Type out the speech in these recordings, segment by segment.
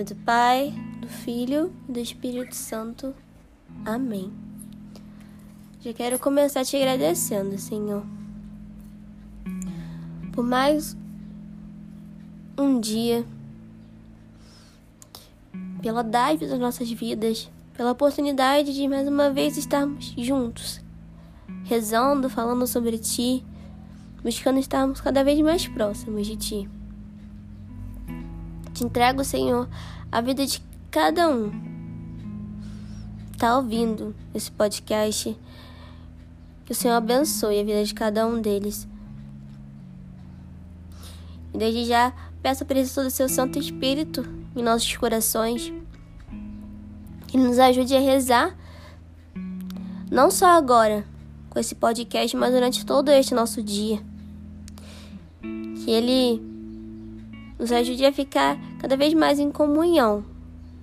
Nome do Pai, do Filho e do Espírito Santo. Amém. Já quero começar te agradecendo, Senhor, por mais um dia, pela dádiva das nossas vidas, pela oportunidade de mais uma vez estarmos juntos, rezando, falando sobre Ti, buscando estarmos cada vez mais próximos de Ti. Te entrego, Senhor, a vida de cada um. Tá ouvindo esse podcast. Que o Senhor abençoe a vida de cada um deles. E desde já peço a presença do seu Santo Espírito em nossos corações. Que nos ajude a rezar. Não só agora, com esse podcast, mas durante todo este nosso dia. Que ele nos ajude a ficar cada vez mais em comunhão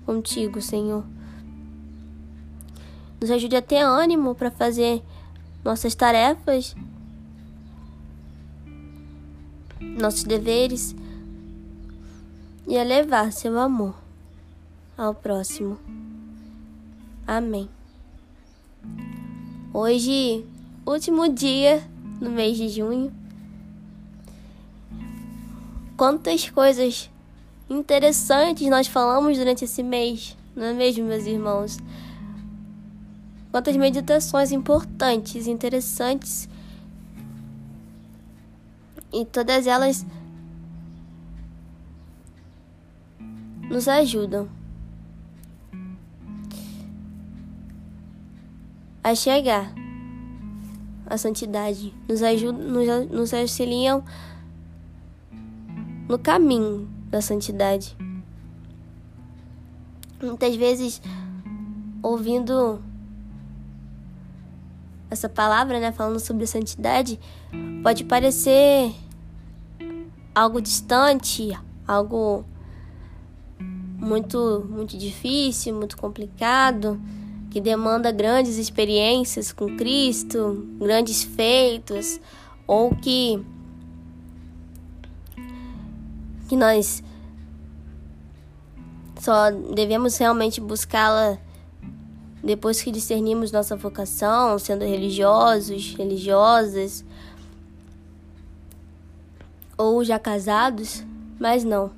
contigo, Senhor. Nos ajude a ter ânimo para fazer nossas tarefas, nossos deveres e a levar seu amor ao próximo. Amém. Hoje, último dia no mês de junho. Quantas coisas interessantes nós falamos durante esse mês, não é mesmo, meus irmãos? Quantas meditações importantes, interessantes. E todas elas nos ajudam a chegar à santidade, nos ajudam, nos, nos auxiliam no caminho da santidade. Muitas vezes, ouvindo essa palavra, né, falando sobre santidade, pode parecer algo distante, algo muito muito difícil, muito complicado, que demanda grandes experiências com Cristo, grandes feitos, ou que que nós só devemos realmente buscá-la depois que discernimos nossa vocação, sendo religiosos, religiosas ou já casados, mas não.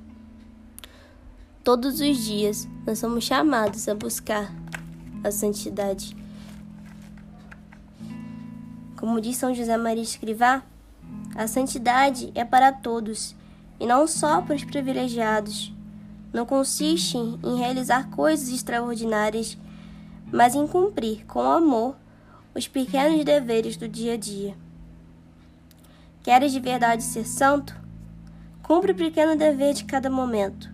Todos os dias nós somos chamados a buscar a santidade. Como diz São José Maria Escrivá, a santidade é para todos e não só para os privilegiados. Não consiste em realizar coisas extraordinárias, mas em cumprir com amor os pequenos deveres do dia a dia. Queres de verdade ser santo? Cumpre o pequeno dever de cada momento.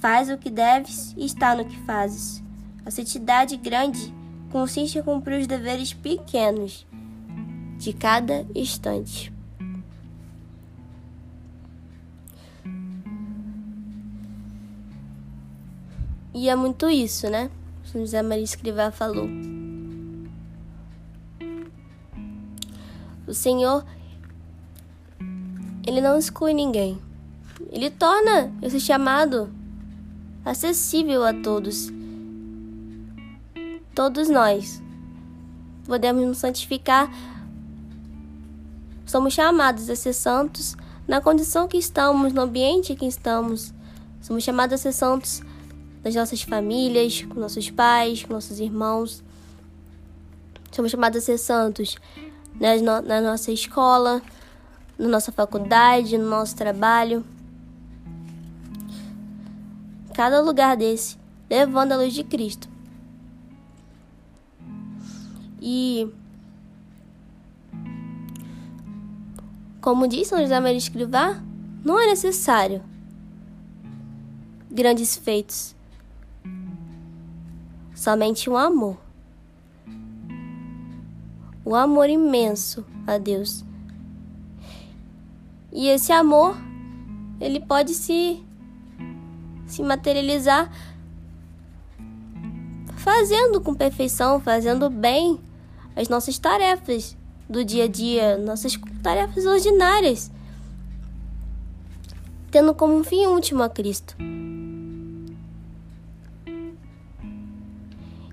Faz o que deves e está no que fazes. A santidade grande consiste em cumprir os deveres pequenos de cada instante. E é muito isso, né? José Maria Escrivá falou. O Senhor, Ele não exclui ninguém. Ele torna esse chamado acessível a todos. Todos nós podemos nos santificar. Somos chamados a ser santos na condição que estamos, no ambiente que estamos. Somos chamados a ser santos nas nossas famílias, com nossos pais, com nossos irmãos. Somos chamados a ser santos na, na nossa escola, na nossa faculdade, no nosso trabalho. Cada lugar desse, levando a luz de Cristo. E como disse São José Maria Escrivá, não é necessário grandes feitos. Somente um amor. O amor imenso a Deus. E esse amor, ele pode se se materializar fazendo com perfeição, fazendo bem as nossas tarefas do dia a dia, nossas tarefas ordinárias, tendo como fim último a Cristo.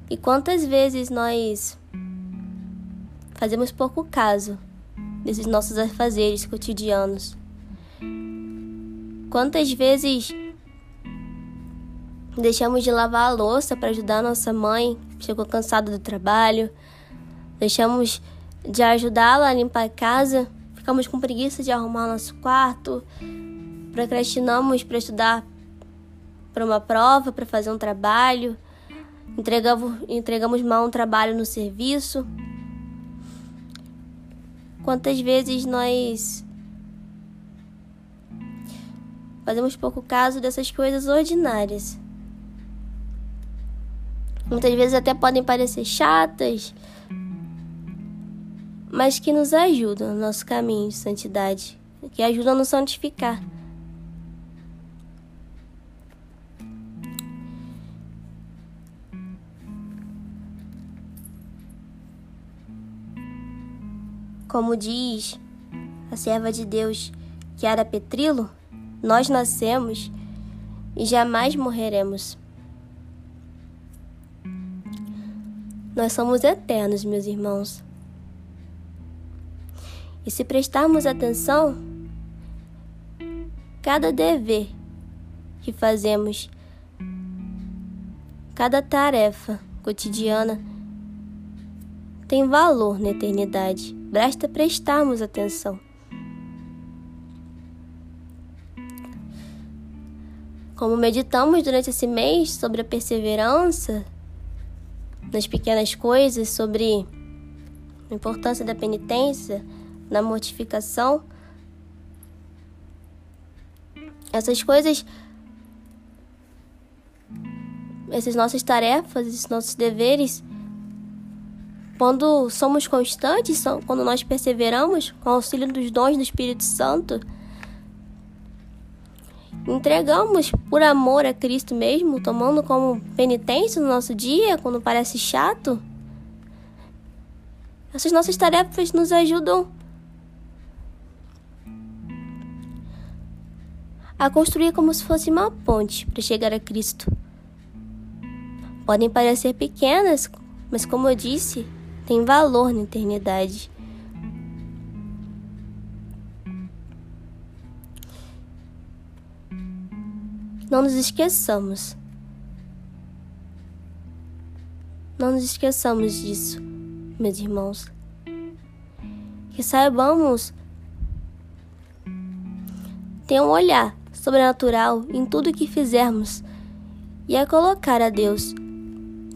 E quantas vezes nós fazemos pouco caso desses nossos afazeres cotidianos? Quantas vezes deixamos de lavar a louça para ajudar nossa mãe, chegou cansada do trabalho, deixamos de ajudá-la a limpar a casa, ficamos com preguiça de arrumar nosso quarto, procrastinamos para estudar para uma prova, para fazer um trabalho, entregamos, entregamos mal um trabalho no serviço. Quantas vezes nós fazemos pouco caso dessas coisas ordinárias? Muitas vezes até podem parecer chatas, mas que nos ajudam no nosso caminho de santidade, que ajudam a nos santificar. Como diz a serva de Deus, Chiara Petrilo, nós nascemos e jamais morreremos. Nós somos eternos, meus irmãos. E se prestarmos atenção, cada dever que fazemos, cada tarefa cotidiana tem valor na eternidade. Basta prestarmos atenção. Como meditamos durante esse mês sobre a perseverança, nas pequenas coisas, sobre a importância da penitência, da mortificação. Essas coisas, essas nossas tarefas, esses nossos deveres, quando somos constantes, quando nós perseveramos com o auxílio dos dons do Espírito Santo, entregamos por amor a Cristo mesmo, tomando como penitência no nosso dia, quando parece chato. Essas nossas tarefas nos ajudam a construir como se fosse uma ponte para chegar a Cristo. Podem parecer pequenas, mas como eu disse, têm valor na eternidade. Não nos esqueçamos. Não nos esqueçamos disso, meus irmãos. Que saibamos ter um olhar sobrenatural em tudo que fizermos e a colocar a Deus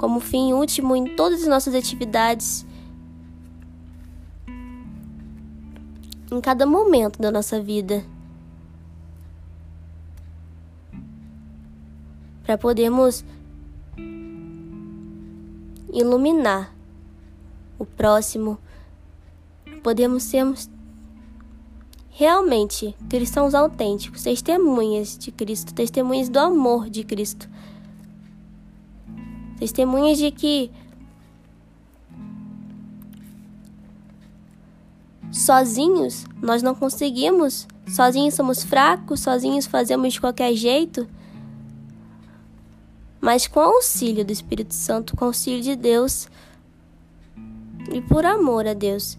como fim último em todas as nossas atividades, em cada momento da nossa vida. para podermos iluminar o próximo, podemos sermos realmente cristãos autênticos, testemunhas de Cristo, testemunhas do amor de Cristo, testemunhas de que sozinhos nós não conseguimos, sozinhos somos fracos, sozinhos fazemos de qualquer jeito. Mas com auxílio do Espírito Santo, com auxílio de Deus e por amor a Deus,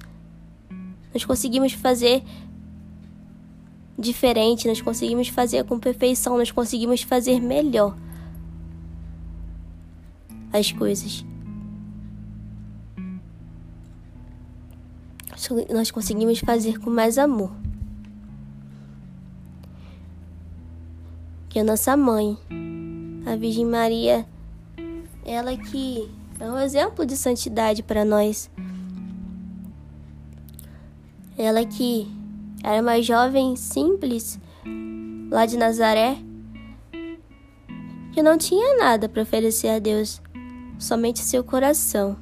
nós conseguimos fazer diferente, nós conseguimos fazer com perfeição, nós conseguimos fazer melhor as coisas. Nós conseguimos fazer com mais amor. Que a nossa mãe a Virgem Maria, ela que é um exemplo de santidade para nós. Ela que era uma jovem simples lá de Nazaré, que não tinha nada para oferecer a Deus, somente seu coração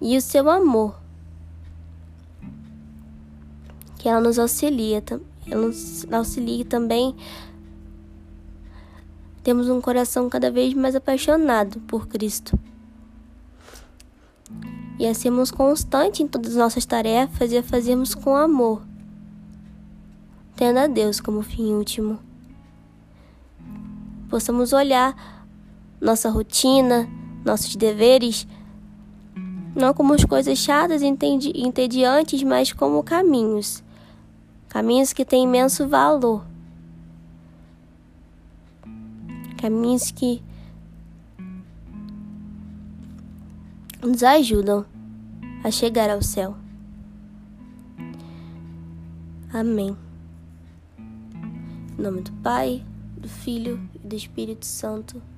e o seu amor, que ela nos auxilia, ela nos auxilia também. Temos um coração cada vez mais apaixonado por Cristo. E a sermos constantes em todas as nossas tarefas e a fazermos com amor, tendo a Deus como fim último possamos olhar nossa rotina, nossos deveres, não como as coisas chatas e entediantes, mas como caminhos caminhos que têm imenso valor, caminhos que nos ajudam a chegar ao céu. Amém. Em nome do Pai, do Filho e do Espírito Santo.